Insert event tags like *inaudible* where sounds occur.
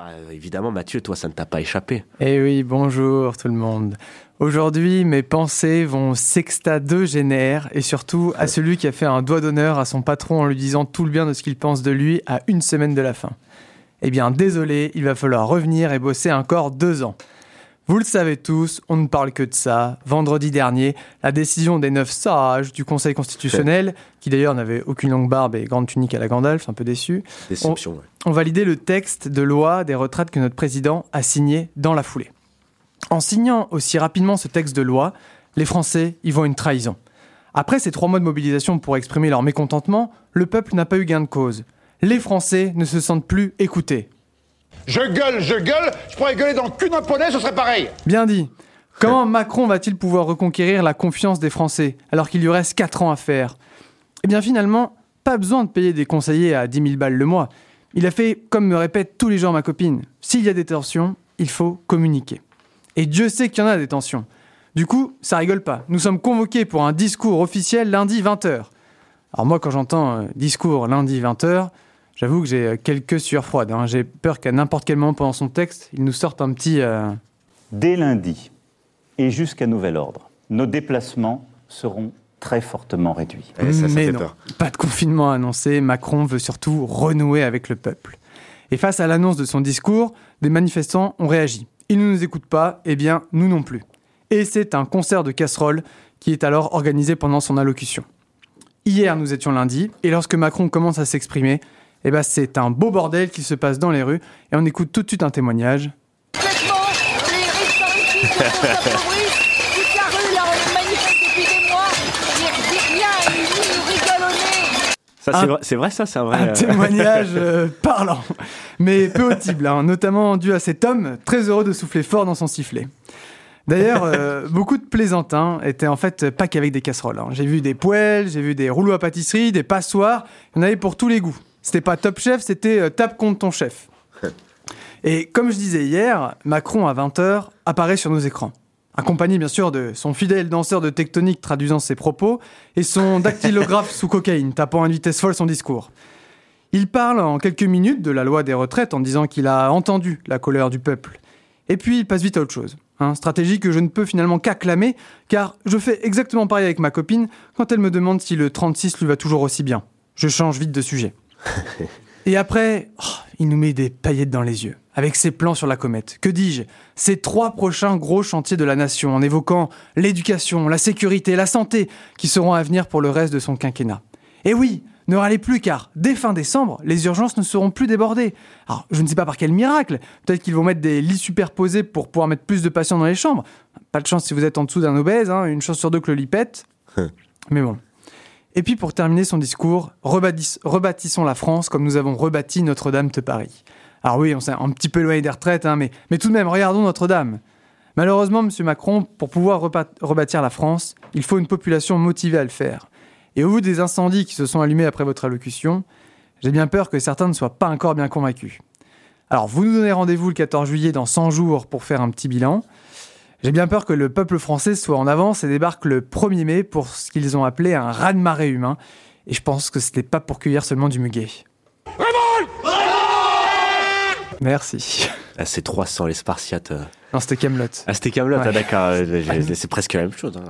Bah, évidemment, Mathieu, toi, ça ne t'a pas échappé. Eh oui, bonjour tout le monde. Aujourd'hui, mes pensées vont Sexta de Génère et surtout à celui qui a fait un doigt d'honneur à son patron en lui disant tout le bien de ce qu'il pense de lui à une semaine de la fin. Eh bien, désolé, il va falloir revenir et bosser encore deux ans. Vous le savez tous, on ne parle que de ça. Vendredi dernier, la décision des neuf sages du Conseil constitutionnel, qui d'ailleurs n'avait aucune longue barbe et grande tunique à la Gandalf, un peu déçu, ouais. ont validé le texte de loi des retraites que notre président a signé dans la foulée. En signant aussi rapidement ce texte de loi, les Français y voient une trahison. Après ces trois mois de mobilisation pour exprimer leur mécontentement, le peuple n'a pas eu gain de cause. Les Français ne se sentent plus écoutés. Je gueule, je gueule, je pourrais gueuler dans le cul d'un poney, ce serait pareil. Bien dit. Comment Macron va-t-il pouvoir reconquérir la confiance des Français alors qu'il lui reste 4 ans à faire? Eh bien finalement, pas besoin de payer des conseillers à 10 000 balles le mois. Il a fait, comme me répète tous les jours ma copine, s'il y a des tensions, il faut communiquer. Et Dieu sait qu'il y en a des tensions. Du coup, ça rigole pas. Nous sommes convoqués pour un discours officiel lundi 20h. Alors moi, quand j'entends euh, discours lundi 20h, j'avoue que j'ai euh, quelques sueurs froides. hein. J'ai peur qu'à n'importe quel moment pendant son texte, il nous sorte un petit... euh, Dès lundi et jusqu'à nouvel ordre, nos déplacements seront très fortement réduits. Eh, ça, ça Mais fait non, peur. pas de confinement annoncé, Macron veut surtout renouer avec le peuple. Et face à l'annonce de son discours, des manifestants ont réagi. Ils ne nous écoutent pas, eh bien nous non plus. Et c'est un concert de casseroles qui est alors organisé pendant son allocution. Hier, nous étions lundi, et lorsque Macron commence à s'exprimer, eh ben, c'est un beau bordel qui se passe dans les rues, et on écoute tout de suite un témoignage. Complètement, les restaurants ici se font s'appauvrir. Toute la rue, là, on manifeste depuis des mois. Il dit rien, il dit, nous rigole au nez. Ça, c'est Un- vrai, c'est vrai, ça, c'est un vrai. Un euh, témoignage *laughs* euh, parlant, mais peu audible, hein, notamment dû à cet homme très heureux de souffler fort dans son sifflet. D'ailleurs, euh, *laughs* beaucoup de plaisantins étaient en fait pas qu'avec des casseroles. hein. J'ai vu des poêles, j'ai vu des rouleaux à pâtisserie, des passoires, il y en avait pour tous les goûts. C'était pas top chef, c'était euh, tape contre ton chef. *laughs* Et comme je disais hier, Macron à 20h apparaît sur nos écrans. Accompagné bien sûr de son fidèle danseur de tectonique traduisant ses propos et son *laughs* dactylographe sous cocaïne tapant à une vitesse folle son discours. Il parle en quelques minutes de la loi des retraites en disant qu'il a entendu la colère du peuple. Et puis il passe vite à autre chose. hein. stratégie que je ne peux finalement qu'acclamer, car je fais exactement pareil avec ma copine quand elle me demande si le 36 lui va toujours aussi bien. Je change vite de sujet. *laughs* Et après, oh, il nous met des paillettes dans les yeux, avec ses plans sur la comète. Que dis-je? Ces trois prochains gros chantiers de la nation, en évoquant l'éducation, la sécurité, la santé, qui seront à venir pour le reste de son quinquennat. Et oui, ne râlez plus, car dès fin décembre, les urgences ne seront plus débordées. Alors, je ne sais pas par quel miracle, peut-être qu'ils vont mettre des lits superposés pour pouvoir mettre plus de patients dans les chambres. Pas de chance si vous êtes en dessous d'un obèse, hein, une chance sur deux que le lit pète. Mais bon. Et puis pour terminer son discours, rebâtis- rebâtissons la France comme nous avons rebâti Notre-Dame de Paris. Alors oui, on s'est un petit peu éloigné des retraites, hein, mais, mais tout de même, regardons Notre-Dame. Malheureusement, M. Macron, pour pouvoir rebâtir la France, il faut une population motivée à le faire. Et au vu des incendies qui se sont allumés après votre allocution, j'ai bien peur que certains ne soient pas encore bien convaincus. Alors, vous nous donnez rendez-vous le 14 juillet dans 100 jours pour faire un petit bilan. J'ai bien peur que le peuple français soit en avance et débarque le 1er mai pour ce qu'ils ont appelé un raz-de-marée humain. Et je pense que c'était pas pour cueillir seulement du muguet. Merci. Ah, c'est 300, les Spartiates. Non, c'était Camelot. Ah, c'était Camelot, Ouais. ah, d'accord. *laughs* C'est presque la même chose. hein.